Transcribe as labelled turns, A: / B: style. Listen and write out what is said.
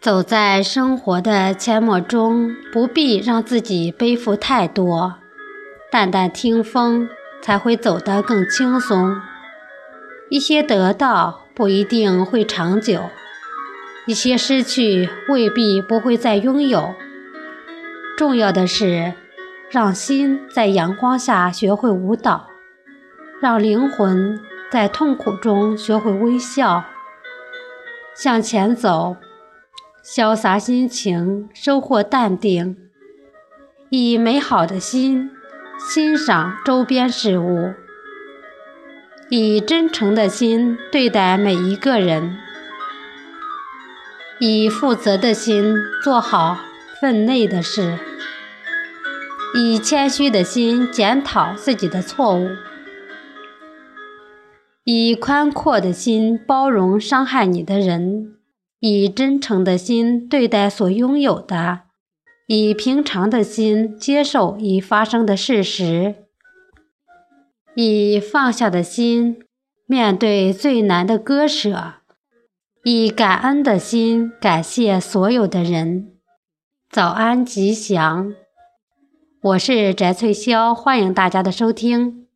A: 走在生活的阡陌中，不必让自己背负太多，淡淡听风，才会走得更轻松。一些得到不一定会长久，一些失去未必不会再拥有。重要的是，让心在阳光下学会舞蹈，让灵魂在痛苦中学会微笑，向前走。潇洒心情，收获淡定；以美好的心欣赏周边事物；以真诚的心对待每一个人；以负责的心做好分内的事；以谦虚的心检讨自己的错误；以宽阔的心包容伤害你的人。以真诚的心对待所拥有的，以平常的心接受已发生的事实，以放下的心面对最难的割舍，以感恩的心感谢所有的人。早安吉祥，我是翟翠潇，欢迎大家的收听。